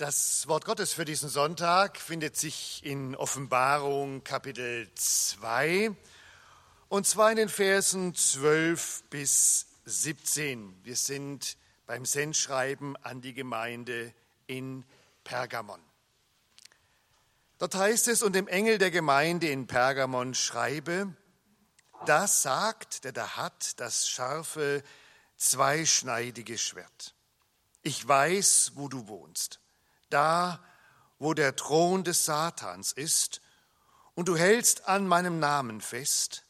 Das Wort Gottes für diesen Sonntag findet sich in Offenbarung Kapitel 2 und zwar in den Versen 12 bis 17. Wir sind beim Sendschreiben an die Gemeinde in Pergamon. Dort heißt es, und dem Engel der Gemeinde in Pergamon schreibe, das sagt, der da hat das scharfe, zweischneidige Schwert. Ich weiß, wo du wohnst da wo der Thron des Satans ist, und du hältst an meinem Namen fest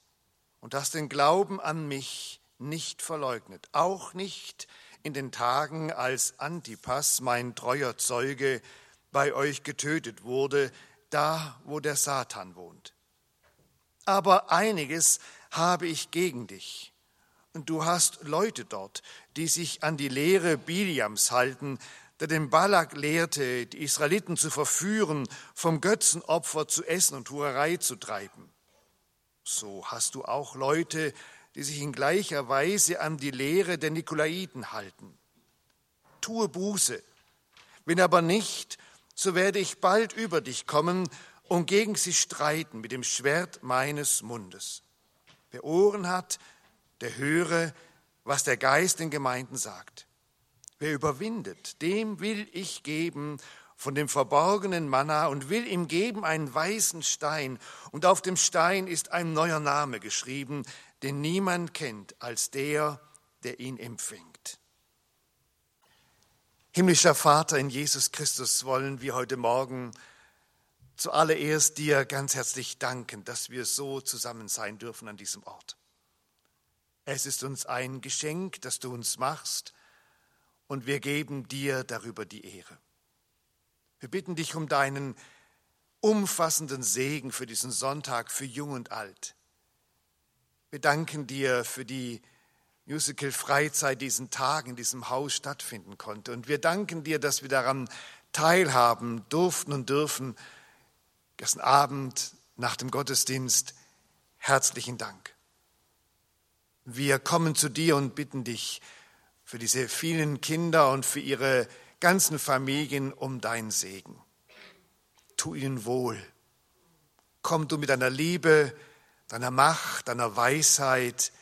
und hast den Glauben an mich nicht verleugnet, auch nicht in den Tagen, als Antipas, mein treuer Zeuge, bei euch getötet wurde, da wo der Satan wohnt. Aber einiges habe ich gegen dich. Und du hast Leute dort, die sich an die Lehre Biliams halten, der den Balak lehrte, die Israeliten zu verführen, vom Götzenopfer zu essen und Hurerei zu treiben. So hast du auch Leute, die sich in gleicher Weise an die Lehre der Nikolaiten halten. Tue Buße. Wenn aber nicht, so werde ich bald über dich kommen und gegen sie streiten mit dem Schwert meines Mundes. Wer Ohren hat, der höre, was der Geist den Gemeinden sagt. Wer überwindet, dem will ich geben von dem verborgenen Manna und will ihm geben einen weißen Stein. Und auf dem Stein ist ein neuer Name geschrieben, den niemand kennt als der, der ihn empfängt. Himmlischer Vater in Jesus Christus wollen wir heute Morgen zuallererst dir ganz herzlich danken, dass wir so zusammen sein dürfen an diesem Ort. Es ist uns ein Geschenk, das du uns machst, und wir geben dir darüber die Ehre. Wir bitten dich um deinen umfassenden Segen für diesen Sonntag, für Jung und Alt. Wir danken dir für die Musical-Freizeit diesen Tag in diesem Haus stattfinden konnte. Und wir danken dir, dass wir daran teilhaben durften und dürfen. Gestern Abend nach dem Gottesdienst herzlichen Dank. Wir kommen zu dir und bitten dich, für diese vielen Kinder und für ihre ganzen Familien um deinen Segen. Tu ihnen wohl. Komm du mit deiner Liebe, deiner Macht, deiner Weisheit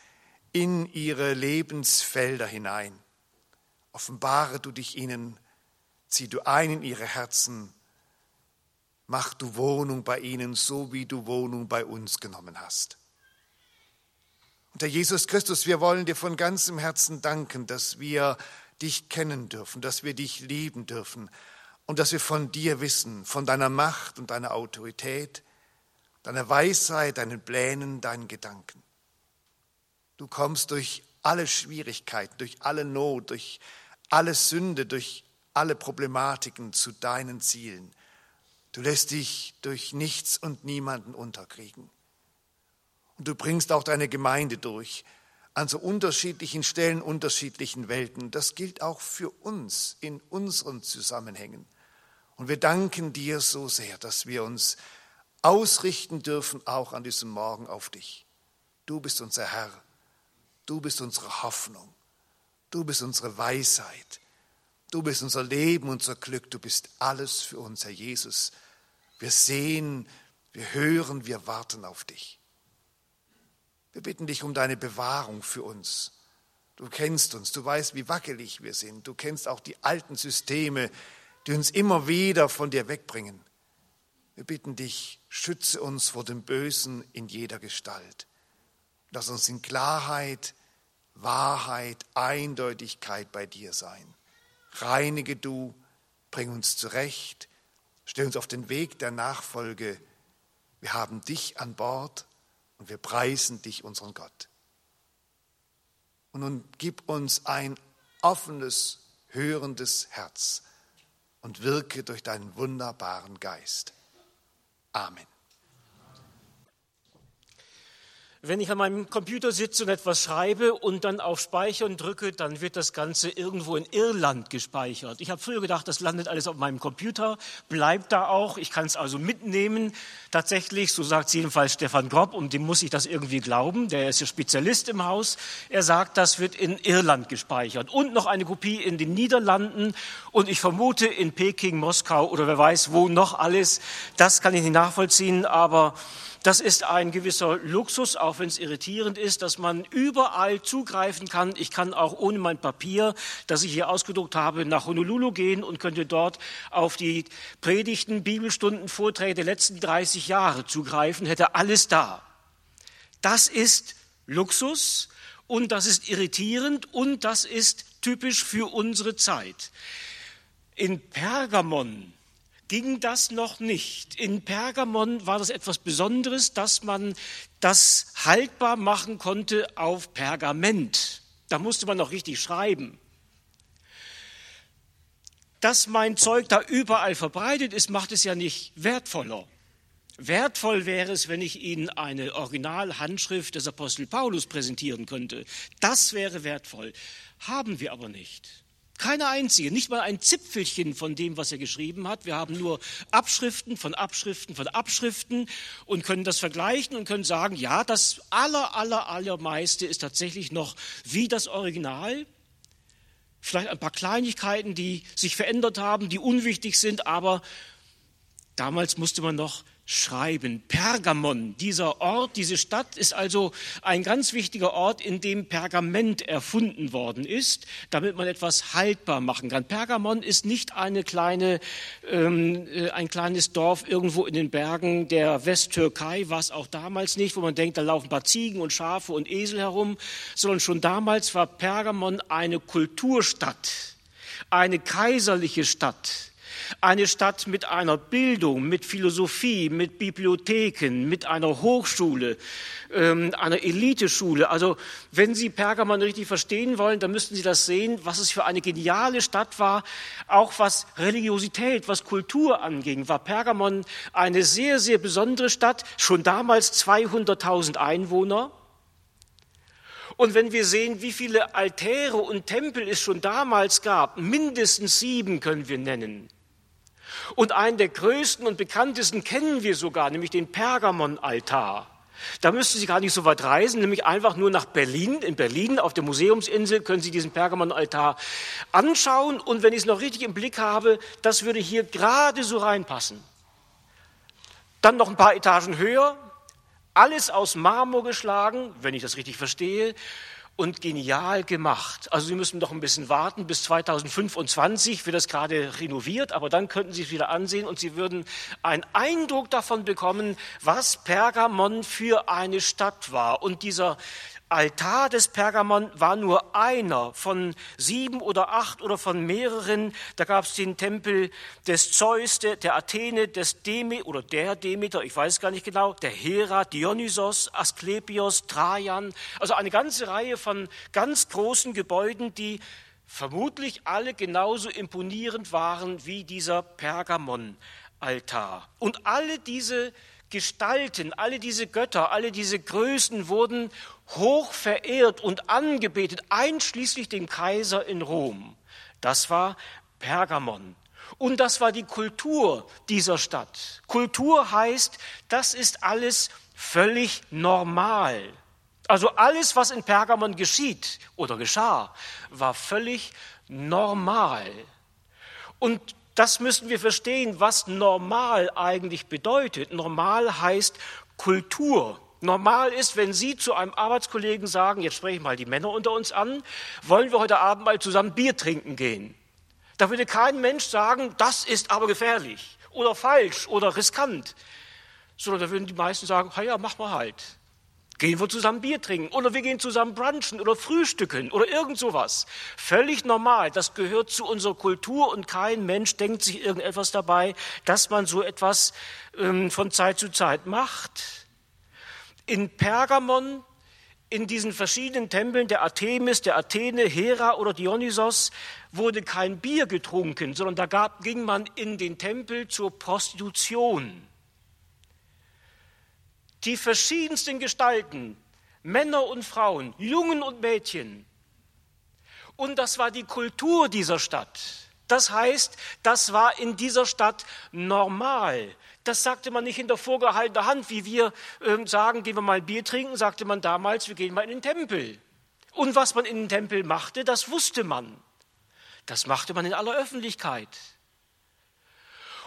in ihre Lebensfelder hinein. Offenbare du dich ihnen, zieh du ein in ihre Herzen, mach du Wohnung bei ihnen, so wie du Wohnung bei uns genommen hast. Und Herr Jesus Christus, wir wollen dir von ganzem Herzen danken, dass wir dich kennen dürfen, dass wir dich lieben dürfen und dass wir von dir wissen, von deiner Macht und deiner Autorität, deiner Weisheit, deinen Plänen, deinen Gedanken. Du kommst durch alle Schwierigkeiten, durch alle Not, durch alle Sünde, durch alle Problematiken zu deinen Zielen. Du lässt dich durch nichts und niemanden unterkriegen. Du bringst auch deine Gemeinde durch an so unterschiedlichen Stellen, unterschiedlichen Welten. Das gilt auch für uns in unseren Zusammenhängen. Und wir danken dir so sehr, dass wir uns ausrichten dürfen, auch an diesem Morgen auf dich. Du bist unser Herr. Du bist unsere Hoffnung. Du bist unsere Weisheit. Du bist unser Leben, unser Glück. Du bist alles für uns, Herr Jesus. Wir sehen, wir hören, wir warten auf dich. Wir bitten dich um deine Bewahrung für uns. Du kennst uns, du weißt, wie wackelig wir sind. Du kennst auch die alten Systeme, die uns immer wieder von dir wegbringen. Wir bitten dich, schütze uns vor dem Bösen in jeder Gestalt. Lass uns in Klarheit, Wahrheit, Eindeutigkeit bei dir sein. Reinige du, bring uns zurecht, stell uns auf den Weg der Nachfolge. Wir haben dich an Bord und wir preisen dich, unseren Gott. Und nun gib uns ein offenes, hörendes Herz und wirke durch deinen wunderbaren Geist. Amen. Wenn ich an meinem Computer sitze und etwas schreibe und dann auf Speichern drücke, dann wird das Ganze irgendwo in Irland gespeichert. Ich habe früher gedacht, das landet alles auf meinem Computer, bleibt da auch, ich kann es also mitnehmen. Tatsächlich, so sagt jedenfalls Stefan Grob, und dem muss ich das irgendwie glauben, der ist ja Spezialist im Haus, er sagt, das wird in Irland gespeichert und noch eine Kopie in den Niederlanden und ich vermute in Peking, Moskau oder wer weiß wo noch alles. Das kann ich nicht nachvollziehen, aber das ist ein gewisser Luxus, auch wenn es irritierend ist, dass man überall zugreifen kann. Ich kann auch ohne mein Papier, das ich hier ausgedruckt habe, nach Honolulu gehen und könnte dort auf die Predigten, Bibelstunden, Vorträge der letzten 30 Jahre zugreifen, hätte alles da. Das ist Luxus und das ist irritierend und das ist typisch für unsere Zeit. In Pergamon ging das noch nicht. In Pergamon war das etwas Besonderes, dass man das haltbar machen konnte auf Pergament. Da musste man noch richtig schreiben. Dass mein Zeug da überall verbreitet ist, macht es ja nicht wertvoller. Wertvoll wäre es, wenn ich Ihnen eine Originalhandschrift des Apostel Paulus präsentieren könnte. Das wäre wertvoll. Haben wir aber nicht. Keine einzige, nicht mal ein Zipfelchen von dem, was er geschrieben hat. Wir haben nur Abschriften von Abschriften von Abschriften und können das vergleichen und können sagen, ja, das aller, aller, allermeiste ist tatsächlich noch wie das Original. Vielleicht ein paar Kleinigkeiten, die sich verändert haben, die unwichtig sind, aber damals musste man noch schreiben. Pergamon, dieser Ort, diese Stadt ist also ein ganz wichtiger Ort, in dem Pergament erfunden worden ist, damit man etwas haltbar machen kann. Pergamon ist nicht eine kleine, ähm, äh, ein kleines Dorf irgendwo in den Bergen der Westtürkei, war es auch damals nicht, wo man denkt, da laufen ein paar Ziegen und Schafe und Esel herum, sondern schon damals war Pergamon eine Kulturstadt, eine kaiserliche Stadt eine Stadt mit einer Bildung, mit Philosophie, mit Bibliotheken, mit einer Hochschule, ähm, einer Eliteschule. Also wenn Sie Pergamon richtig verstehen wollen, dann müssten Sie das sehen, was es für eine geniale Stadt war, auch was Religiosität, was Kultur anging. War Pergamon eine sehr, sehr besondere Stadt, schon damals 200.000 Einwohner. Und wenn wir sehen, wie viele Altäre und Tempel es schon damals gab, mindestens sieben können wir nennen, und einen der größten und bekanntesten kennen wir sogar, nämlich den Pergamon-Altar. Da müssten Sie gar nicht so weit reisen, nämlich einfach nur nach Berlin. In Berlin auf der Museumsinsel können Sie diesen Pergamon-Altar anschauen. Und wenn ich es noch richtig im Blick habe, das würde hier gerade so reinpassen. Dann noch ein paar Etagen höher, alles aus Marmor geschlagen, wenn ich das richtig verstehe und genial gemacht. Also Sie müssen noch ein bisschen warten, bis 2025 wird das gerade renoviert, aber dann könnten Sie es wieder ansehen und Sie würden einen Eindruck davon bekommen, was Pergamon für eine Stadt war. Und dieser Altar des Pergamon war nur einer von sieben oder acht oder von mehreren. Da gab es den Tempel des Zeus, der, der Athene, des Demeter oder der Demeter, ich weiß gar nicht genau, der Hera, Dionysos, Asklepios, Trajan. Also eine ganze Reihe von ganz großen Gebäuden, die vermutlich alle genauso imponierend waren wie dieser Pergamon-Altar. Und alle diese Gestalten, alle diese Götter, alle diese Größen wurden hoch verehrt und angebetet, einschließlich dem Kaiser in Rom. Das war Pergamon. Und das war die Kultur dieser Stadt. Kultur heißt, das ist alles völlig normal. Also alles, was in Pergamon geschieht oder geschah, war völlig normal. Und das müssen wir verstehen, was normal eigentlich bedeutet. Normal heißt Kultur. Normal ist, wenn Sie zu einem Arbeitskollegen sagen, jetzt spreche ich mal die Männer unter uns an, wollen wir heute Abend mal zusammen Bier trinken gehen. Da würde kein Mensch sagen, das ist aber gefährlich oder falsch oder riskant, sondern da würden die meisten sagen, ja, mach mal halt. Gehen wir zusammen Bier trinken oder wir gehen zusammen brunchen oder frühstücken oder irgend sowas. Völlig normal. Das gehört zu unserer Kultur und kein Mensch denkt sich irgendetwas dabei, dass man so etwas ähm, von Zeit zu Zeit macht in Pergamon, in diesen verschiedenen Tempeln der Artemis, der Athene, Hera oder Dionysos, wurde kein Bier getrunken, sondern da gab, ging man in den Tempel zur Prostitution. Die verschiedensten Gestalten Männer und Frauen, Jungen und Mädchen. Und das war die Kultur dieser Stadt. Das heißt, das war in dieser Stadt normal. Das sagte man nicht hinter vorgehaltener Hand, wie wir äh, sagen, gehen wir mal ein Bier trinken, sagte man damals, wir gehen mal in den Tempel. Und was man in den Tempel machte, das wusste man. Das machte man in aller Öffentlichkeit.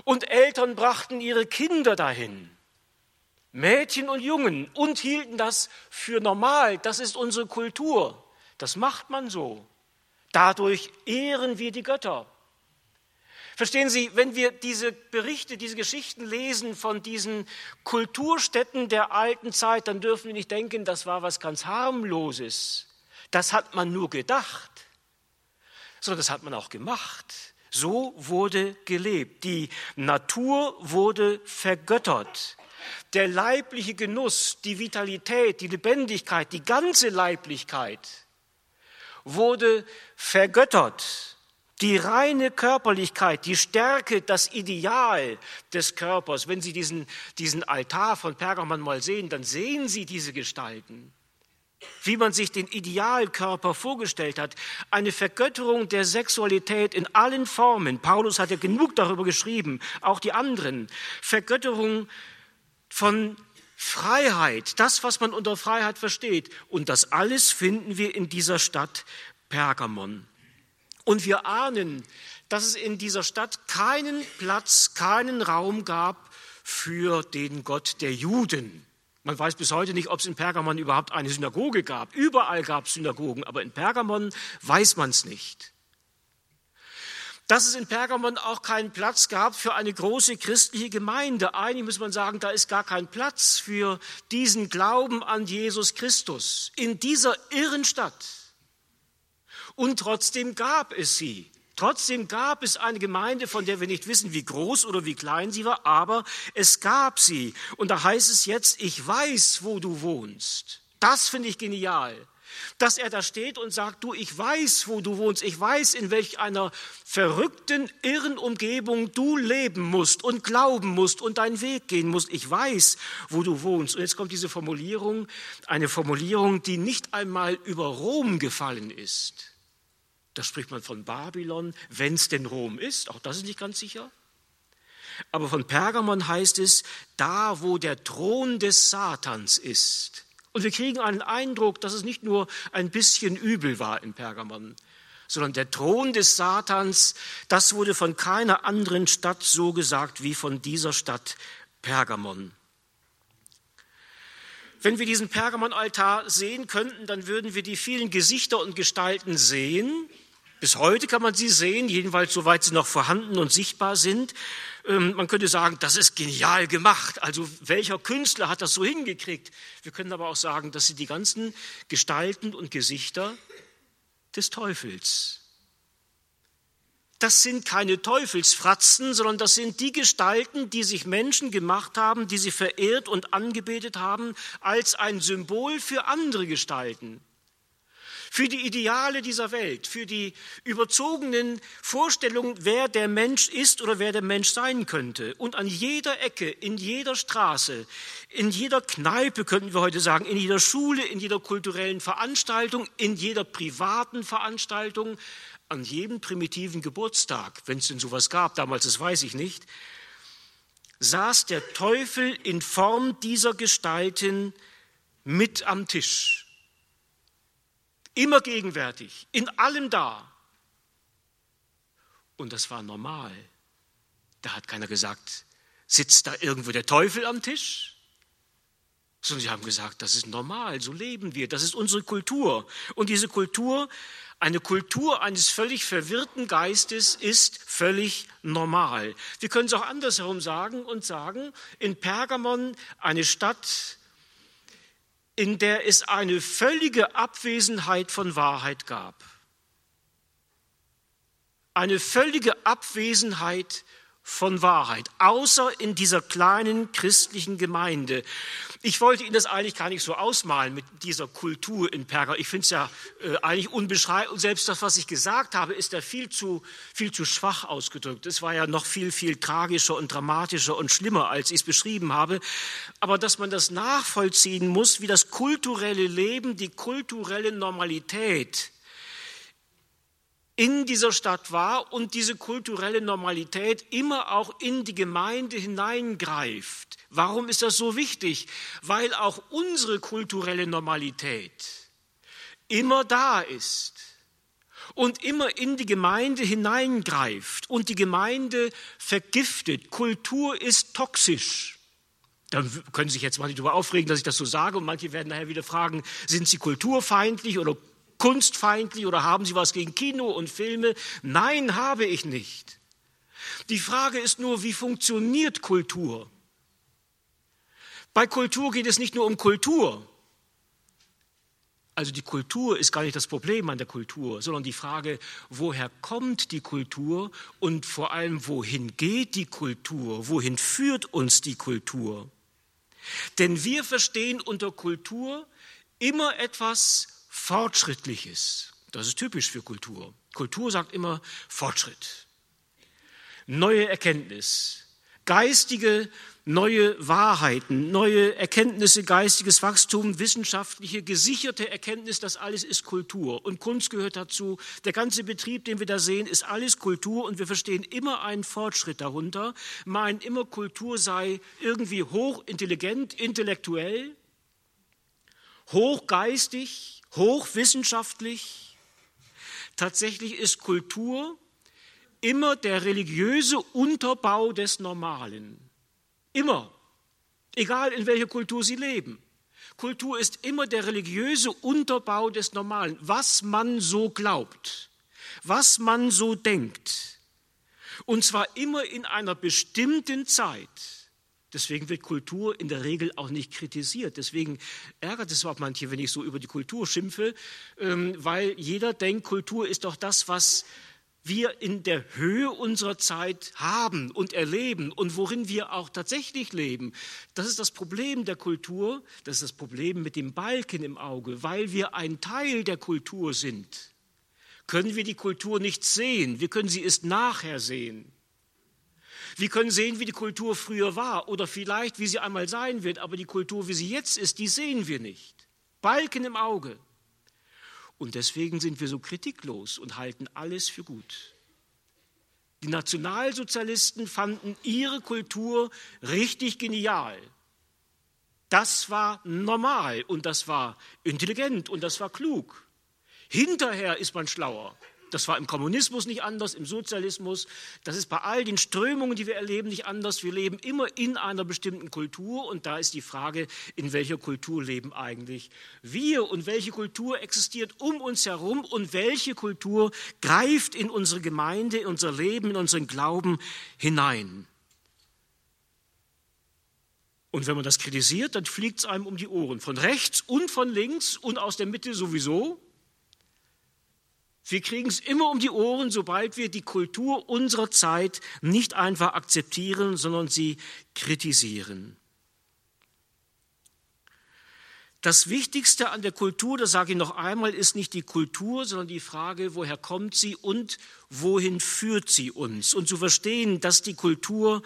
Und Eltern brachten ihre Kinder dahin. Mädchen und Jungen und hielten das für normal. Das ist unsere Kultur. Das macht man so. Dadurch ehren wir die Götter. Verstehen Sie, wenn wir diese Berichte, diese Geschichten lesen von diesen Kulturstätten der alten Zeit, dann dürfen wir nicht denken, das war was ganz harmloses. Das hat man nur gedacht, sondern das hat man auch gemacht. So wurde gelebt. Die Natur wurde vergöttert. Der leibliche Genuss, die Vitalität, die Lebendigkeit, die ganze Leiblichkeit wurde vergöttert. Die reine Körperlichkeit, die Stärke, das Ideal des Körpers. Wenn Sie diesen, diesen Altar von Pergamon mal sehen, dann sehen Sie diese Gestalten. Wie man sich den Idealkörper vorgestellt hat. Eine Vergötterung der Sexualität in allen Formen. Paulus hat ja genug darüber geschrieben, auch die anderen. Vergötterung von Freiheit, das, was man unter Freiheit versteht. Und das alles finden wir in dieser Stadt Pergamon. Und wir ahnen, dass es in dieser Stadt keinen Platz, keinen Raum gab für den Gott der Juden. Man weiß bis heute nicht, ob es in Pergamon überhaupt eine Synagoge gab. Überall gab es Synagogen, aber in Pergamon weiß man es nicht dass es in Pergamon auch keinen Platz gab für eine große christliche Gemeinde. Eigentlich muss man sagen, da ist gar kein Platz für diesen Glauben an Jesus Christus in dieser irren Stadt. Und trotzdem gab es sie. Trotzdem gab es eine Gemeinde, von der wir nicht wissen, wie groß oder wie klein sie war, aber es gab sie. Und da heißt es jetzt, ich weiß, wo du wohnst. Das finde ich genial dass er da steht und sagt, du, ich weiß, wo du wohnst, ich weiß, in welch einer verrückten, irren Umgebung du leben musst und glauben musst und deinen Weg gehen musst. Ich weiß, wo du wohnst. Und jetzt kommt diese Formulierung, eine Formulierung, die nicht einmal über Rom gefallen ist. Da spricht man von Babylon, wenn es denn Rom ist, auch das ist nicht ganz sicher. Aber von Pergamon heißt es, da wo der Thron des Satans ist. Und wir kriegen einen Eindruck, dass es nicht nur ein bisschen übel war in Pergamon, sondern der Thron des Satans, das wurde von keiner anderen Stadt so gesagt wie von dieser Stadt Pergamon. Wenn wir diesen Pergamon-Altar sehen könnten, dann würden wir die vielen Gesichter und Gestalten sehen. Bis heute kann man sie sehen, jedenfalls soweit sie noch vorhanden und sichtbar sind. Ähm, man könnte sagen, das ist genial gemacht. Also welcher Künstler hat das so hingekriegt? Wir können aber auch sagen, das sind die ganzen Gestalten und Gesichter des Teufels. Das sind keine Teufelsfratzen, sondern das sind die Gestalten, die sich Menschen gemacht haben, die sie verehrt und angebetet haben als ein Symbol für andere Gestalten für die Ideale dieser Welt, für die überzogenen Vorstellungen, wer der Mensch ist oder wer der Mensch sein könnte. Und an jeder Ecke, in jeder Straße, in jeder Kneipe, könnten wir heute sagen, in jeder Schule, in jeder kulturellen Veranstaltung, in jeder privaten Veranstaltung, an jedem primitiven Geburtstag, wenn es denn sowas gab, damals, das weiß ich nicht, saß der Teufel in Form dieser Gestalten mit am Tisch immer gegenwärtig, in allem da. Und das war normal. Da hat keiner gesagt, sitzt da irgendwo der Teufel am Tisch? Sondern sie haben gesagt, das ist normal, so leben wir, das ist unsere Kultur. Und diese Kultur, eine Kultur eines völlig verwirrten Geistes ist völlig normal. Wir können es auch andersherum sagen und sagen, in Pergamon, eine Stadt, in der es eine völlige Abwesenheit von Wahrheit gab. Eine völlige Abwesenheit von Wahrheit, außer in dieser kleinen christlichen Gemeinde. Ich wollte Ihnen das eigentlich gar nicht so ausmalen mit dieser Kultur in Perga. Ich finde es ja äh, eigentlich unbeschreiblich. Selbst das, was ich gesagt habe, ist ja viel zu, viel zu schwach ausgedrückt. Es war ja noch viel, viel tragischer und dramatischer und schlimmer, als ich es beschrieben habe. Aber dass man das nachvollziehen muss, wie das kulturelle Leben, die kulturelle Normalität in dieser Stadt war und diese kulturelle Normalität immer auch in die Gemeinde hineingreift. Warum ist das so wichtig? Weil auch unsere kulturelle Normalität immer da ist und immer in die Gemeinde hineingreift und die Gemeinde vergiftet. Kultur ist toxisch. Dann können Sie sich jetzt mal nicht darüber aufregen, dass ich das so sage und manche werden nachher wieder fragen, sind Sie kulturfeindlich oder kunstfeindlich oder haben Sie was gegen Kino und Filme? Nein, habe ich nicht. Die Frage ist nur, wie funktioniert Kultur? Bei Kultur geht es nicht nur um Kultur. Also die Kultur ist gar nicht das Problem an der Kultur, sondern die Frage, woher kommt die Kultur und vor allem, wohin geht die Kultur? Wohin führt uns die Kultur? Denn wir verstehen unter Kultur immer etwas Fortschrittliches. Das ist typisch für Kultur. Kultur sagt immer Fortschritt, neue Erkenntnis, geistige neue Wahrheiten, neue Erkenntnisse, geistiges Wachstum, wissenschaftliche, gesicherte Erkenntnis, das alles ist Kultur. Und Kunst gehört dazu. Der ganze Betrieb, den wir da sehen, ist alles Kultur und wir verstehen immer einen Fortschritt darunter, meinen immer Kultur sei irgendwie hochintelligent, intellektuell, hochgeistig, hochwissenschaftlich. Tatsächlich ist Kultur immer der religiöse Unterbau des Normalen. Immer. Egal in welcher Kultur Sie leben. Kultur ist immer der religiöse Unterbau des Normalen. Was man so glaubt, was man so denkt. Und zwar immer in einer bestimmten Zeit. Deswegen wird Kultur in der Regel auch nicht kritisiert. Deswegen ärgert es auch manche, wenn ich so über die Kultur schimpfe, ähm, weil jeder denkt, Kultur ist doch das, was wir in der Höhe unserer Zeit haben und erleben und worin wir auch tatsächlich leben. Das ist das Problem der Kultur, das ist das Problem mit dem Balken im Auge, weil wir ein Teil der Kultur sind. Können wir die Kultur nicht sehen, wir können sie erst nachher sehen. Wir können sehen, wie die Kultur früher war oder vielleicht, wie sie einmal sein wird, aber die Kultur, wie sie jetzt ist, die sehen wir nicht. Balken im Auge. Und deswegen sind wir so kritiklos und halten alles für gut. Die Nationalsozialisten fanden ihre Kultur richtig genial. Das war normal und das war intelligent und das war klug. Hinterher ist man schlauer. Das war im Kommunismus nicht anders, im Sozialismus. Das ist bei all den Strömungen, die wir erleben, nicht anders. Wir leben immer in einer bestimmten Kultur und da ist die Frage, in welcher Kultur leben eigentlich wir und welche Kultur existiert um uns herum und welche Kultur greift in unsere Gemeinde, in unser Leben, in unseren Glauben hinein. Und wenn man das kritisiert, dann fliegt es einem um die Ohren, von rechts und von links und aus der Mitte sowieso. Wir kriegen es immer um die Ohren, sobald wir die Kultur unserer Zeit nicht einfach akzeptieren, sondern sie kritisieren. Das Wichtigste an der Kultur, das sage ich noch einmal, ist nicht die Kultur, sondern die Frage, woher kommt sie und wohin führt sie uns. Und zu verstehen, dass die Kultur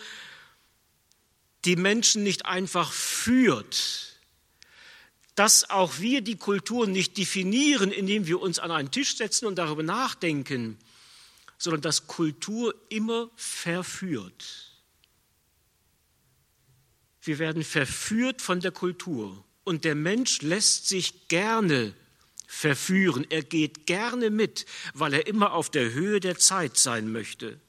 die Menschen nicht einfach führt, dass auch wir die Kultur nicht definieren, indem wir uns an einen Tisch setzen und darüber nachdenken, sondern dass Kultur immer verführt. Wir werden verführt von der Kultur und der Mensch lässt sich gerne verführen. Er geht gerne mit, weil er immer auf der Höhe der Zeit sein möchte.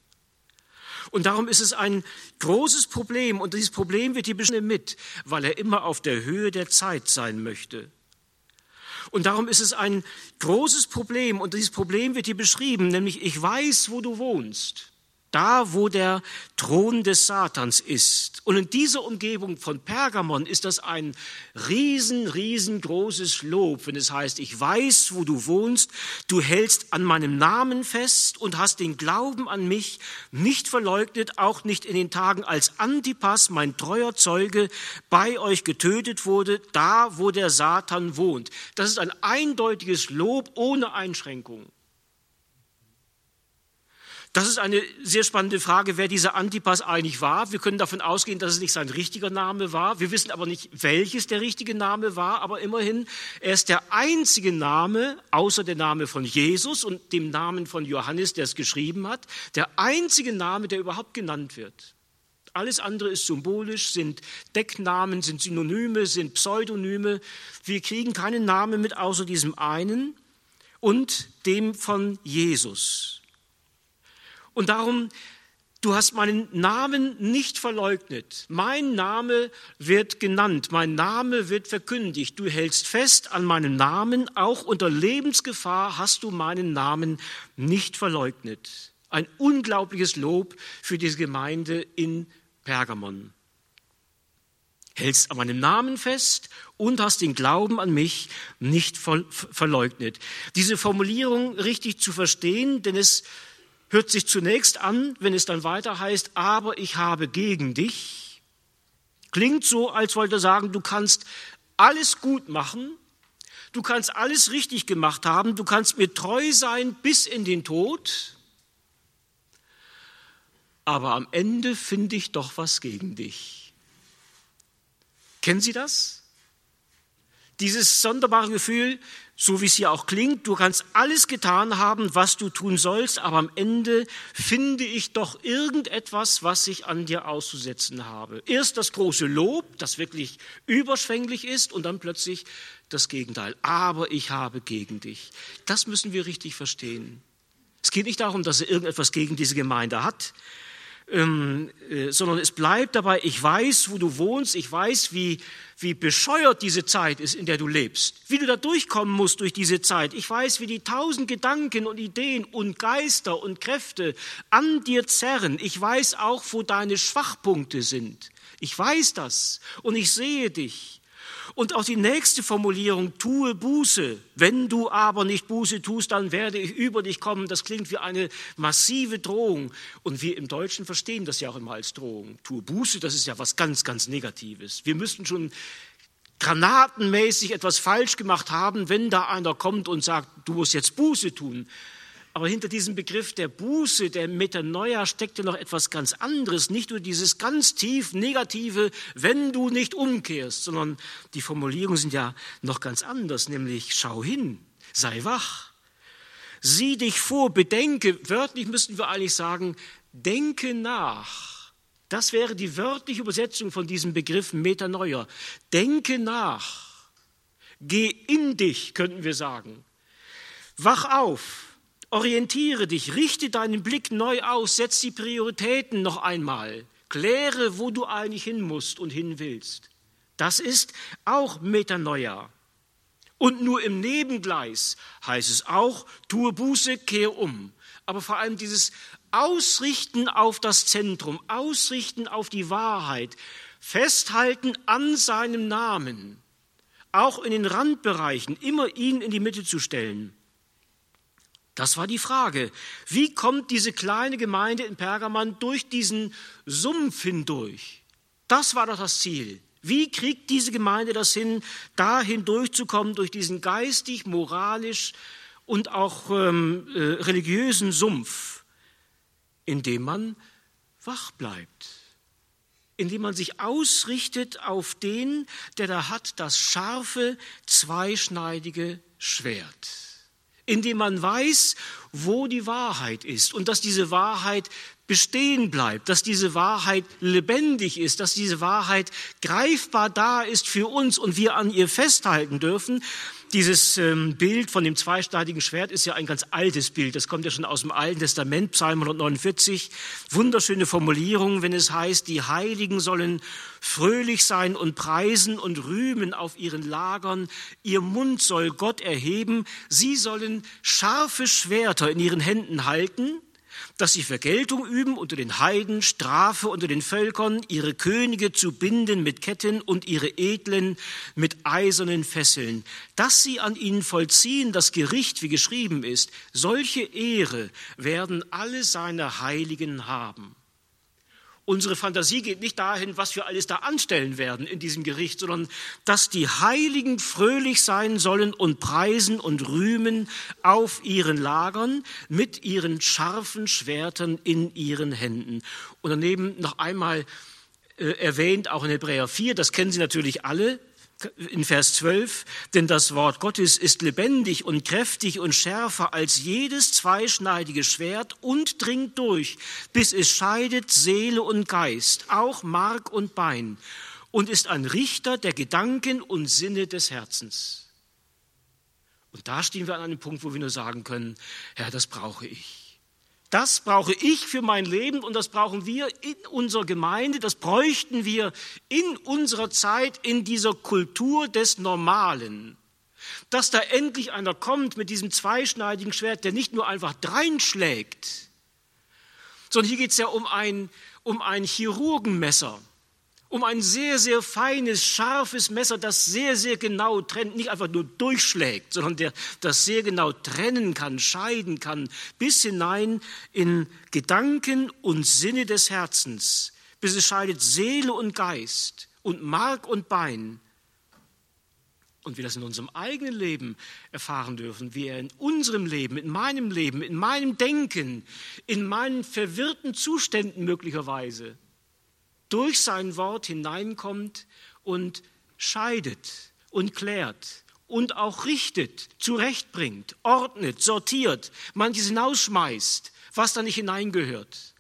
Und darum ist es ein großes Problem und dieses Problem wird hier beschrieben mit, weil er immer auf der Höhe der Zeit sein möchte. Und darum ist es ein großes Problem und dieses Problem wird hier beschrieben, nämlich ich weiß, wo du wohnst. Da wo der Thron des Satans ist. Und in dieser Umgebung von Pergamon ist das ein riesen, riesengroßes Lob, wenn es heißt, ich weiß, wo du wohnst, du hältst an meinem Namen fest und hast den Glauben an mich nicht verleugnet, auch nicht in den Tagen, als Antipas, mein treuer Zeuge, bei euch getötet wurde, da wo der Satan wohnt. Das ist ein eindeutiges Lob ohne Einschränkung. Das ist eine sehr spannende Frage, wer dieser Antipas eigentlich war. Wir können davon ausgehen, dass es nicht sein richtiger Name war. Wir wissen aber nicht, welches der richtige Name war. Aber immerhin, er ist der einzige Name, außer der Name von Jesus und dem Namen von Johannes, der es geschrieben hat, der einzige Name, der überhaupt genannt wird. Alles andere ist symbolisch, sind Decknamen, sind Synonyme, sind Pseudonyme. Wir kriegen keinen Namen mit außer diesem einen und dem von Jesus. Und darum, du hast meinen Namen nicht verleugnet. Mein Name wird genannt, mein Name wird verkündigt. Du hältst fest an meinem Namen, auch unter Lebensgefahr hast du meinen Namen nicht verleugnet. Ein unglaubliches Lob für diese Gemeinde in Pergamon. Hältst an meinem Namen fest und hast den Glauben an mich nicht verleugnet. Diese Formulierung richtig zu verstehen, denn es hört sich zunächst an, wenn es dann weiter heißt, aber ich habe gegen dich. Klingt so, als wollte er sagen, du kannst alles gut machen, du kannst alles richtig gemacht haben, du kannst mir treu sein bis in den Tod, aber am Ende finde ich doch was gegen dich. Kennen Sie das? Dieses sonderbare Gefühl, so wie es hier auch klingt, du kannst alles getan haben, was du tun sollst, aber am Ende finde ich doch irgendetwas, was ich an dir auszusetzen habe. Erst das große Lob, das wirklich überschwänglich ist, und dann plötzlich das Gegenteil. Aber ich habe gegen dich. Das müssen wir richtig verstehen. Es geht nicht darum, dass er irgendetwas gegen diese Gemeinde hat, ähm, äh, sondern es bleibt dabei, ich weiß, wo du wohnst, ich weiß, wie, wie bescheuert diese Zeit ist, in der du lebst, wie du da durchkommen musst durch diese Zeit. Ich weiß, wie die tausend Gedanken und Ideen und Geister und Kräfte an dir zerren. Ich weiß auch, wo deine Schwachpunkte sind. Ich weiß das und ich sehe dich. Und auch die nächste Formulierung, tue Buße. Wenn du aber nicht Buße tust, dann werde ich über dich kommen. Das klingt wie eine massive Drohung. Und wir im Deutschen verstehen das ja auch immer als Drohung. Tue Buße, das ist ja was ganz, ganz Negatives. Wir müssten schon granatenmäßig etwas falsch gemacht haben, wenn da einer kommt und sagt, du musst jetzt Buße tun. Aber hinter diesem Begriff der Buße, der Metanoia, steckt ja noch etwas ganz anderes. Nicht nur dieses ganz tief negative, wenn du nicht umkehrst, sondern die Formulierungen sind ja noch ganz anders, nämlich schau hin, sei wach. Sieh dich vor, bedenke, wörtlich müssten wir eigentlich sagen, denke nach. Das wäre die wörtliche Übersetzung von diesem Begriff Metanoia. Denke nach. Geh in dich, könnten wir sagen. Wach auf. Orientiere dich, richte deinen Blick neu aus, setz die Prioritäten noch einmal, kläre, wo du eigentlich hin musst und hin willst. Das ist auch Metanoia. Und nur im Nebengleis heißt es auch, tue Buße, kehr um. Aber vor allem dieses Ausrichten auf das Zentrum, Ausrichten auf die Wahrheit, Festhalten an seinem Namen, auch in den Randbereichen, immer ihn in die Mitte zu stellen. Das war die Frage. Wie kommt diese kleine Gemeinde in Pergamon durch diesen Sumpf hindurch? Das war doch das Ziel. Wie kriegt diese Gemeinde das hin, da hindurchzukommen durch diesen geistig, moralisch und auch ähm, äh, religiösen Sumpf, indem man wach bleibt, indem man sich ausrichtet auf den, der da hat das scharfe, zweischneidige Schwert indem man weiß, wo die Wahrheit ist und dass diese Wahrheit bestehen bleibt, dass diese Wahrheit lebendig ist, dass diese Wahrheit greifbar da ist für uns und wir an ihr festhalten dürfen. Dieses ähm, Bild von dem zweischneidigen Schwert ist ja ein ganz altes Bild. Das kommt ja schon aus dem Alten Testament, Psalm 149. Wunderschöne Formulierung, wenn es heißt, die Heiligen sollen fröhlich sein und preisen und rühmen auf ihren Lagern. Ihr Mund soll Gott erheben. Sie sollen scharfe Schwerter in ihren Händen halten dass sie Vergeltung üben unter den Heiden, Strafe unter den Völkern, ihre Könige zu binden mit Ketten und ihre Edlen mit eisernen Fesseln, dass sie an ihnen vollziehen das Gericht, wie geschrieben ist. Solche Ehre werden alle seine Heiligen haben. Unsere Fantasie geht nicht dahin, was wir alles da anstellen werden in diesem Gericht, sondern dass die Heiligen fröhlich sein sollen und preisen und rühmen auf ihren Lagern mit ihren scharfen Schwertern in ihren Händen. Und daneben noch einmal äh, erwähnt, auch in Hebräer 4, das kennen Sie natürlich alle, in Vers 12, denn das Wort Gottes ist lebendig und kräftig und schärfer als jedes zweischneidige Schwert und dringt durch, bis es scheidet Seele und Geist, auch Mark und Bein, und ist ein Richter der Gedanken und Sinne des Herzens. Und da stehen wir an einem Punkt, wo wir nur sagen können, Herr, das brauche ich. Das brauche ich für mein Leben und das brauchen wir in unserer Gemeinde, das bräuchten wir in unserer Zeit, in dieser Kultur des Normalen. Dass da endlich einer kommt mit diesem zweischneidigen Schwert, der nicht nur einfach dreinschlägt, sondern hier geht es ja um ein, um ein Chirurgenmesser um ein sehr, sehr feines, scharfes Messer, das sehr, sehr genau trennt, nicht einfach nur durchschlägt, sondern der, das sehr genau trennen kann, scheiden kann, bis hinein in Gedanken und Sinne des Herzens, bis es scheidet Seele und Geist und Mark und Bein. Und wir das in unserem eigenen Leben erfahren dürfen, wie er in unserem Leben, in meinem Leben, in meinem Denken, in meinen verwirrten Zuständen möglicherweise, durch sein Wort hineinkommt und scheidet und klärt und auch richtet, zurechtbringt, ordnet, sortiert, manches hinausschmeißt, was da nicht hineingehört.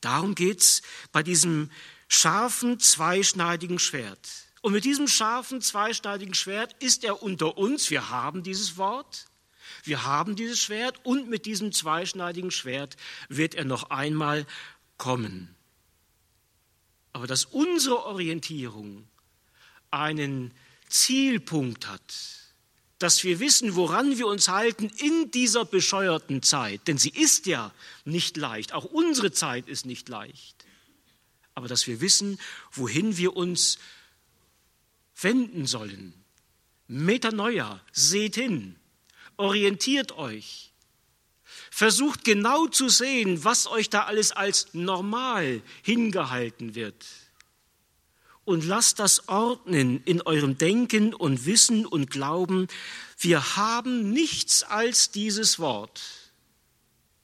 Darum geht es bei diesem scharfen, zweischneidigen Schwert. Und mit diesem scharfen, zweischneidigen Schwert ist er unter uns. Wir haben dieses Wort, wir haben dieses Schwert und mit diesem zweischneidigen Schwert wird er noch einmal kommen aber dass unsere Orientierung einen Zielpunkt hat, dass wir wissen, woran wir uns halten in dieser bescheuerten Zeit, denn sie ist ja nicht leicht, auch unsere Zeit ist nicht leicht, aber dass wir wissen, wohin wir uns wenden sollen. Metanoia, seht hin, orientiert euch, Versucht genau zu sehen, was euch da alles als normal hingehalten wird. Und lasst das ordnen in eurem Denken und Wissen und Glauben. Wir haben nichts als dieses Wort.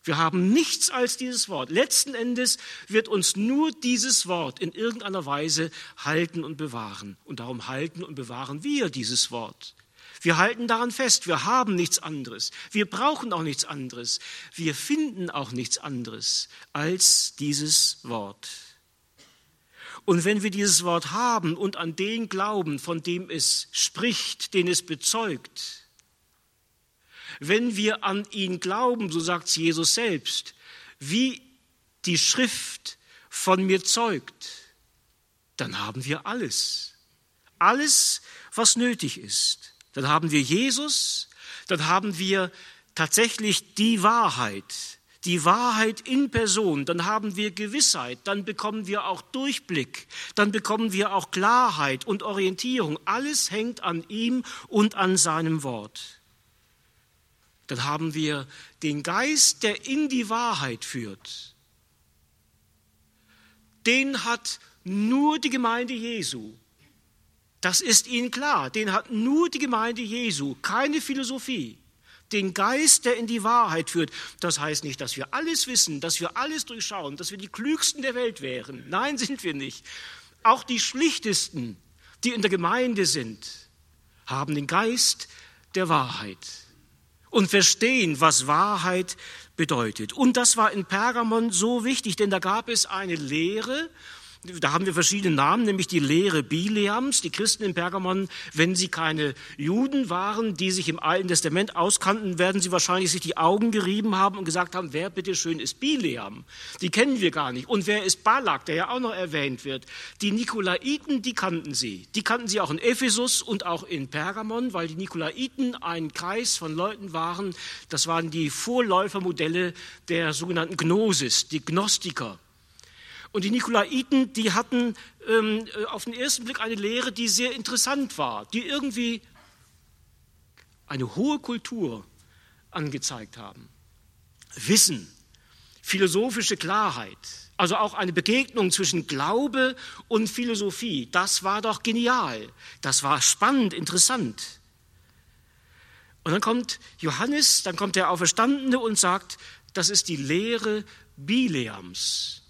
Wir haben nichts als dieses Wort. Letzten Endes wird uns nur dieses Wort in irgendeiner Weise halten und bewahren. Und darum halten und bewahren wir dieses Wort. Wir halten daran fest, wir haben nichts anderes. Wir brauchen auch nichts anderes. Wir finden auch nichts anderes als dieses Wort. Und wenn wir dieses Wort haben und an den glauben, von dem es spricht, den es bezeugt, wenn wir an ihn glauben, so sagt Jesus selbst, wie die Schrift von mir zeugt, dann haben wir alles. Alles, was nötig ist dann haben wir Jesus, dann haben wir tatsächlich die Wahrheit, die Wahrheit in Person, dann haben wir Gewissheit, dann bekommen wir auch Durchblick, dann bekommen wir auch Klarheit und Orientierung. Alles hängt an ihm und an seinem Wort. Dann haben wir den Geist, der in die Wahrheit führt. Den hat nur die Gemeinde Jesu. Das ist ihnen klar. Den hat nur die Gemeinde Jesu, keine Philosophie. Den Geist, der in die Wahrheit führt. Das heißt nicht, dass wir alles wissen, dass wir alles durchschauen, dass wir die Klügsten der Welt wären. Nein, sind wir nicht. Auch die Schlichtesten, die in der Gemeinde sind, haben den Geist der Wahrheit und verstehen, was Wahrheit bedeutet. Und das war in Pergamon so wichtig, denn da gab es eine Lehre, Da haben wir verschiedene Namen, nämlich die Lehre Bileams. Die Christen in Pergamon, wenn sie keine Juden waren, die sich im Alten Testament auskannten, werden sie wahrscheinlich sich die Augen gerieben haben und gesagt haben, wer bitteschön ist Bileam? Die kennen wir gar nicht. Und wer ist Balak, der ja auch noch erwähnt wird? Die Nikolaiten, die kannten sie. Die kannten sie auch in Ephesus und auch in Pergamon, weil die Nikolaiten ein Kreis von Leuten waren, das waren die Vorläufermodelle der sogenannten Gnosis, die Gnostiker. Und die Nikolaiten, die hatten ähm, äh, auf den ersten Blick eine Lehre, die sehr interessant war, die irgendwie eine hohe Kultur angezeigt haben. Wissen, philosophische Klarheit, also auch eine Begegnung zwischen Glaube und Philosophie. Das war doch genial. Das war spannend, interessant. Und dann kommt Johannes, dann kommt der Auferstandene und sagt, das ist die Lehre Bileams.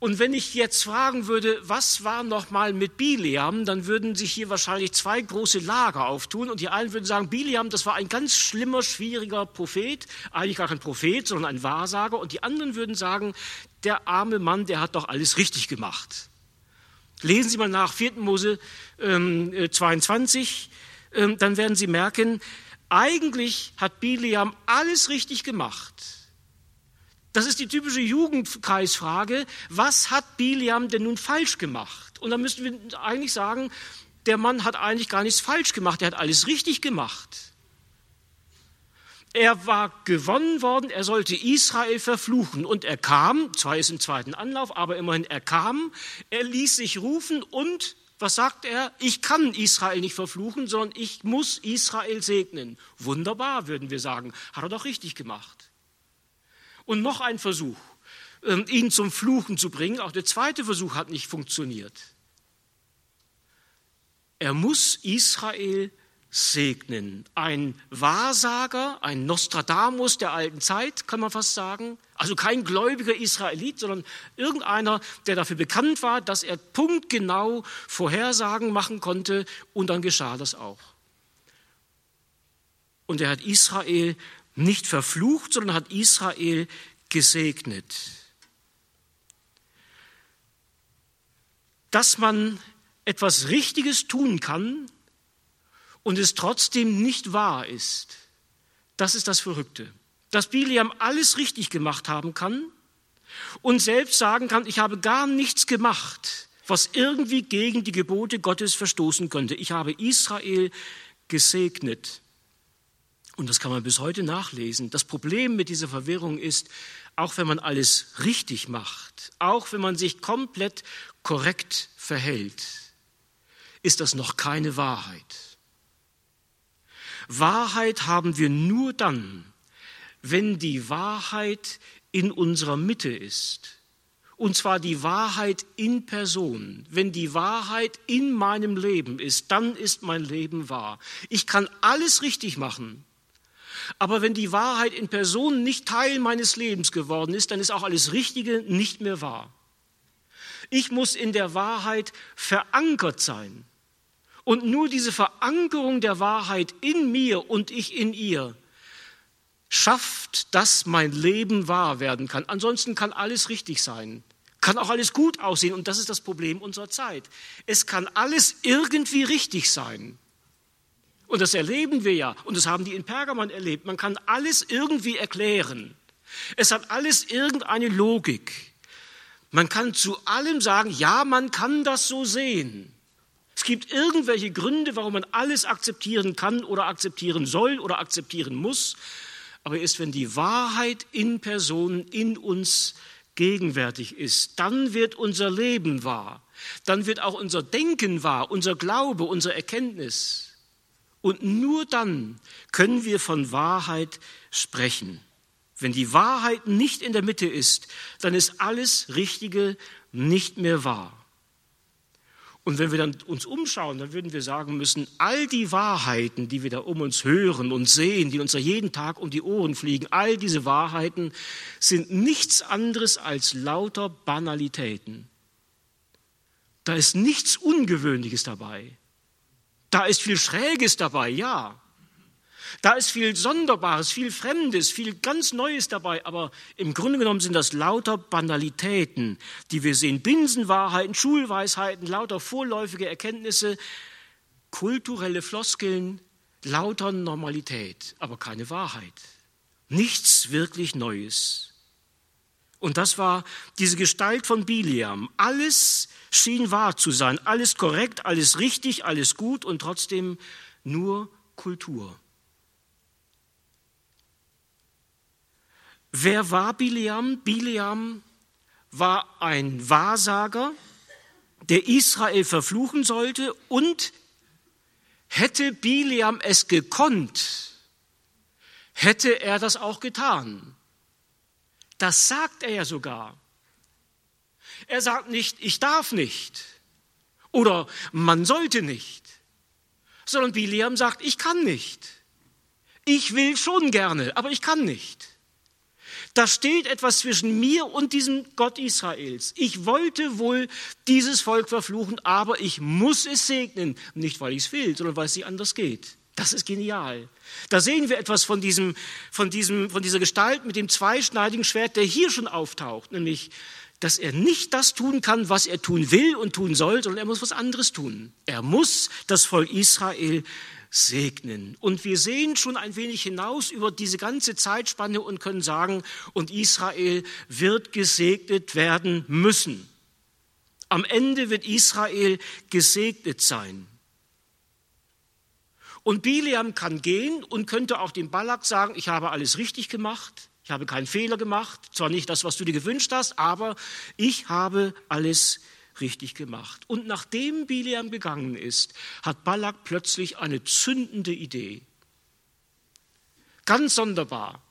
Und wenn ich jetzt fragen würde, was war nochmal mit Bileam, dann würden sich hier wahrscheinlich zwei große Lager auftun und die einen würden sagen, Bileam, das war ein ganz schlimmer, schwieriger Prophet, eigentlich gar kein Prophet, sondern ein Wahrsager und die anderen würden sagen, der arme Mann, der hat doch alles richtig gemacht. Lesen Sie mal nach 4. Mose ähm, 22, äh, ähm, dann werden Sie merken, eigentlich hat Bileam alles richtig gemacht. Das ist die typische Jugendkreisfrage. Was hat Biliam denn nun falsch gemacht? Und da müssen wir eigentlich sagen, der Mann hat eigentlich gar nichts falsch gemacht, er hat alles richtig gemacht. Er war gewonnen worden, er sollte Israel verfluchen und er kam, zwar ist im zweiten Anlauf, aber immerhin er kam, er ließ sich rufen und was sagt er? Ich kann Israel nicht verfluchen, sondern ich muss Israel segnen. Wunderbar, würden wir sagen. Hat er doch richtig gemacht. Und noch ein Versuch, ähm, ihn zum Fluchen zu bringen. Auch der zweite Versuch hat nicht funktioniert. Er muss Israel segnen. Ein Wahrsager, ein Nostradamus der alten Zeit, kann man fast sagen. Also kein gläubiger Israelit, sondern irgendeiner, der dafür bekannt war, dass er punktgenau Vorhersagen machen konnte. Und dann geschah das auch. Und er hat Israel nicht verflucht, sondern hat Israel gesegnet. Dass man etwas Richtiges tun kann und es trotzdem nicht wahr ist, das ist das Verrückte. Dass Biliam alles richtig gemacht haben kann und selbst sagen kann, ich habe gar nichts gemacht, was irgendwie gegen die Gebote Gottes verstoßen könnte. Ich habe Israel gesegnet. Und das kann man bis heute nachlesen. Das Problem mit dieser Verwirrung ist, auch wenn man alles richtig macht, auch wenn man sich komplett korrekt verhält, ist das noch keine Wahrheit. Wahrheit haben wir nur dann, wenn die Wahrheit in unserer Mitte ist. Und zwar die Wahrheit in Person. Wenn die Wahrheit in meinem Leben ist, dann ist mein Leben wahr. Ich kann alles richtig machen. Aber wenn die Wahrheit in Person nicht Teil meines Lebens geworden ist, dann ist auch alles Richtige nicht mehr wahr. Ich muss in der Wahrheit verankert sein. Und nur diese Verankerung der Wahrheit in mir und ich in ihr schafft, dass mein Leben wahr werden kann. Ansonsten kann alles richtig sein, kann auch alles gut aussehen. Und das ist das Problem unserer Zeit. Es kann alles irgendwie richtig sein. Und das erleben wir ja. Und das haben die in Pergamon erlebt. Man kann alles irgendwie erklären. Es hat alles irgendeine Logik. Man kann zu allem sagen, ja, man kann das so sehen. Es gibt irgendwelche Gründe, warum man alles akzeptieren kann oder akzeptieren soll oder akzeptieren muss. Aber erst wenn die Wahrheit in Person in uns gegenwärtig ist, dann wird unser Leben wahr. Dann wird auch unser Denken wahr, unser Glaube, unsere Erkenntnis. Und nur dann können wir von Wahrheit sprechen. Wenn die Wahrheit nicht in der Mitte ist, dann ist alles Richtige nicht mehr wahr. Und wenn wir dann uns umschauen, dann würden wir sagen müssen, all die Wahrheiten, die wir da um uns hören und sehen, die uns da jeden Tag um die Ohren fliegen, all diese Wahrheiten sind nichts anderes als lauter Banalitäten. Da ist nichts Ungewöhnliches dabei. Da ist viel Schräges dabei, ja. Da ist viel Sonderbares, viel Fremdes, viel ganz Neues dabei, aber im Grunde genommen sind das lauter Banalitäten, die wir sehen. Binsenwahrheiten, Schulweisheiten, lauter vorläufige Erkenntnisse, kulturelle Floskeln, lauter Normalität, aber keine Wahrheit. Nichts wirklich Neues. Und das war diese Gestalt von Biliam. Alles schien wahr zu sein, alles korrekt, alles richtig, alles gut und trotzdem nur Kultur. Wer war Biliam? Biliam war ein Wahrsager, der Israel verfluchen sollte und hätte Biliam es gekonnt, hätte er das auch getan. Das sagt er ja sogar. Er sagt nicht, ich darf nicht oder man sollte nicht, sondern Biliam sagt, ich kann nicht. Ich will schon gerne, aber ich kann nicht. Da steht etwas zwischen mir und diesem Gott Israels. Ich wollte wohl dieses Volk verfluchen, aber ich muss es segnen. Nicht, weil ich es will, sondern weil es nicht anders geht. Das ist genial. Da sehen wir etwas von, diesem, von, diesem, von dieser Gestalt mit dem zweischneidigen Schwert, der hier schon auftaucht, nämlich, dass er nicht das tun kann, was er tun will und tun soll, sondern er muss was anderes tun. Er muss das Volk Israel segnen. Und wir sehen schon ein wenig hinaus über diese ganze Zeitspanne und können sagen, und Israel wird gesegnet werden müssen. Am Ende wird Israel gesegnet sein. Und Biliam kann gehen und könnte auch dem Balak sagen, ich habe alles richtig gemacht, ich habe keinen Fehler gemacht, zwar nicht das, was du dir gewünscht hast, aber ich habe alles richtig gemacht. Und nachdem Biliam gegangen ist, hat Balak plötzlich eine zündende Idee. Ganz sonderbar.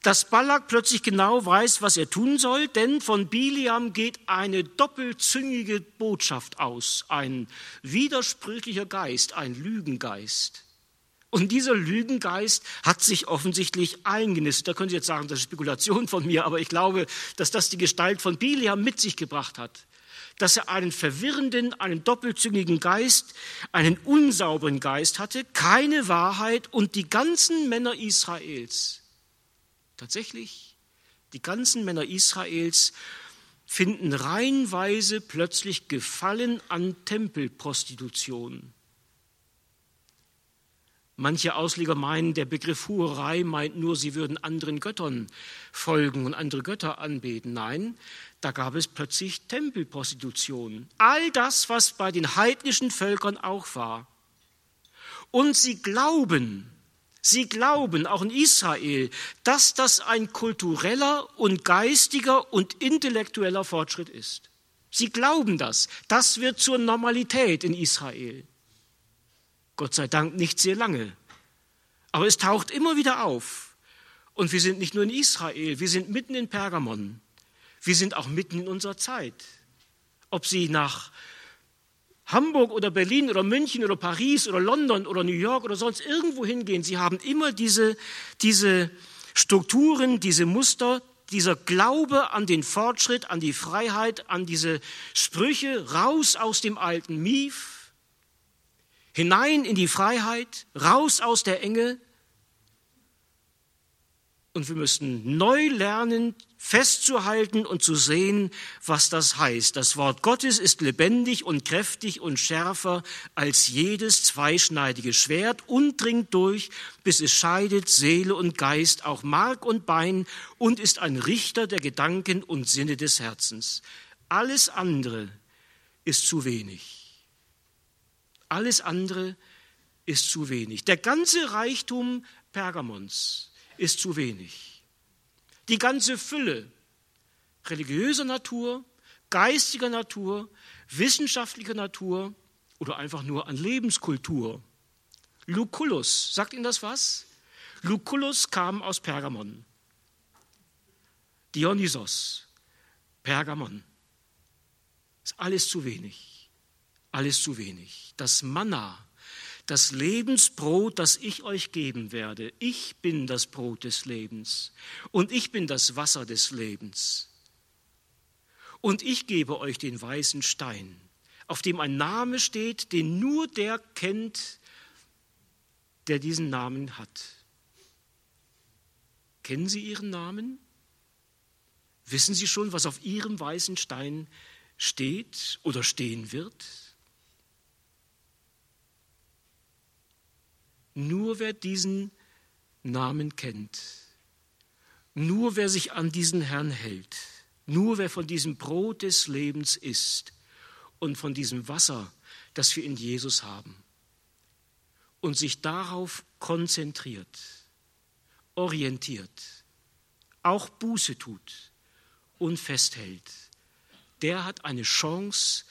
Dass Balak plötzlich genau weiß, was er tun soll, denn von Biliam geht eine doppelzüngige Botschaft aus, ein widersprüchlicher Geist, ein Lügengeist. Und dieser Lügengeist hat sich offensichtlich eingenistet. Da können Sie jetzt sagen, das ist Spekulation von mir, aber ich glaube, dass das die Gestalt von Biliam mit sich gebracht hat dass er einen verwirrenden, einen doppelzüngigen Geist, einen unsauberen Geist hatte, keine Wahrheit und die ganzen Männer Israels, tatsächlich, die ganzen Männer Israels finden reihenweise plötzlich Gefallen an Tempelprostitution. Manche Ausleger meinen, der Begriff Hurerei meint nur, sie würden anderen Göttern folgen und andere Götter anbeten. Nein, da gab es plötzlich Tempelprostitution. All das, was bei den heidnischen Völkern auch war. Und sie glauben, sie glauben auch in Israel, dass das ein kultureller und geistiger und intellektueller Fortschritt ist. Sie glauben das. Das wird zur Normalität in Israel. Gott sei Dank nicht sehr lange. Aber es taucht immer wieder auf. Und wir sind nicht nur in Israel, wir sind mitten in Pergamon. Wir sind auch mitten in unserer Zeit. Ob Sie nach Hamburg oder Berlin oder München oder Paris oder London oder New York oder sonst irgendwo hingehen, Sie haben immer diese, diese Strukturen, diese Muster, dieser Glaube an den Fortschritt, an die Freiheit, an diese Sprüche, raus aus dem alten Mief, hinein in die Freiheit, raus aus der Enge. Und wir müssen neu lernen, festzuhalten und zu sehen, was das heißt. Das Wort Gottes ist lebendig und kräftig und schärfer als jedes zweischneidige Schwert und dringt durch, bis es scheidet Seele und Geist, auch Mark und Bein und ist ein Richter der Gedanken und Sinne des Herzens. Alles andere ist zu wenig. Alles andere ist zu wenig. Der ganze Reichtum Pergamons ist zu wenig. Die ganze Fülle religiöser Natur, geistiger Natur, wissenschaftlicher Natur oder einfach nur an Lebenskultur. Lucullus, sagt Ihnen das was? Lucullus kam aus Pergamon. Dionysos, Pergamon. Ist alles zu wenig alles zu wenig. Das Manna, das Lebensbrot, das ich euch geben werde. Ich bin das Brot des Lebens und ich bin das Wasser des Lebens. Und ich gebe euch den weißen Stein, auf dem ein Name steht, den nur der kennt, der diesen Namen hat. Kennen Sie Ihren Namen? Wissen Sie schon, was auf Ihrem weißen Stein steht oder stehen wird? Nur wer diesen Namen kennt, nur wer sich an diesen Herrn hält, nur wer von diesem Brot des Lebens isst und von diesem Wasser, das wir in Jesus haben, und sich darauf konzentriert, orientiert, auch Buße tut und festhält, der hat eine Chance,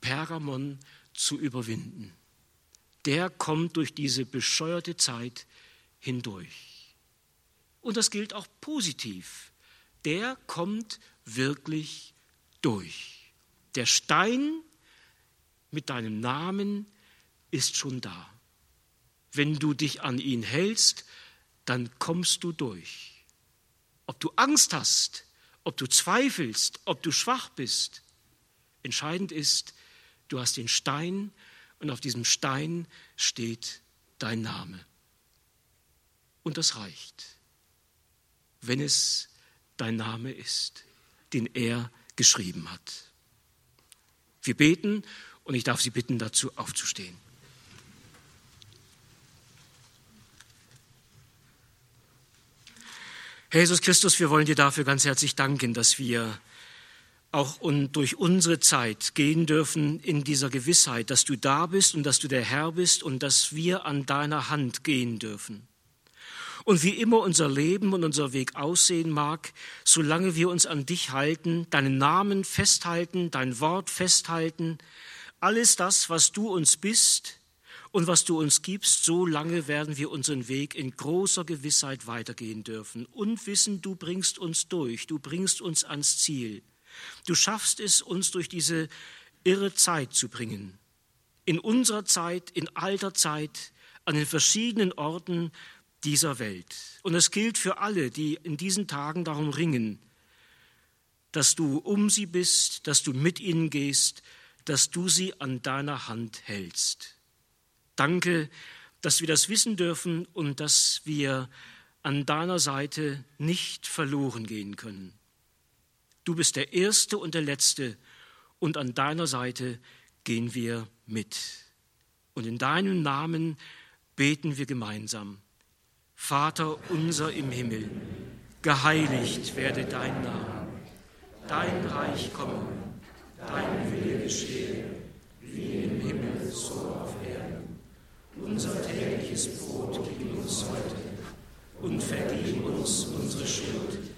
Pergamon zu überwinden. Der kommt durch diese bescheuerte Zeit hindurch. Und das gilt auch positiv. Der kommt wirklich durch. Der Stein mit deinem Namen ist schon da. Wenn du dich an ihn hältst, dann kommst du durch. Ob du Angst hast, ob du zweifelst, ob du schwach bist, entscheidend ist, du hast den Stein und auf diesem Stein steht dein Name. Und das reicht, wenn es dein Name ist, den er geschrieben hat. Wir beten und ich darf Sie bitten, dazu aufzustehen. Herr Jesus Christus, wir wollen dir dafür ganz herzlich danken, dass wir auch durch unsere Zeit gehen dürfen in dieser Gewissheit, dass du da bist und dass du der Herr bist und dass wir an deiner Hand gehen dürfen. Und wie immer unser Leben und unser Weg aussehen mag, solange wir uns an dich halten, deinen Namen festhalten, dein Wort festhalten, alles das, was du uns bist und was du uns gibst, so lange werden wir unseren Weg in großer Gewissheit weitergehen dürfen und wissen, du bringst uns durch, du bringst uns ans Ziel. Du schaffst es, uns durch diese irre Zeit zu bringen. In unserer Zeit, in alter Zeit, an den verschiedenen Orten, dieser Welt. Und es gilt für alle, die in diesen Tagen darum ringen, dass du um sie bist, dass du mit ihnen gehst, dass du sie an deiner Hand hältst. Danke, dass wir das wissen dürfen und dass wir an deiner Seite nicht verloren gehen können. Du bist der Erste und der Letzte und an deiner Seite gehen wir mit. Und in deinem Namen beten wir gemeinsam. Vater unser im Himmel, geheiligt werde dein Name, dein Reich komme, dein Wille geschehe, wie im Himmel so auf Erden. Unser tägliches Brot gib uns heute und vergib uns unsere Schuld,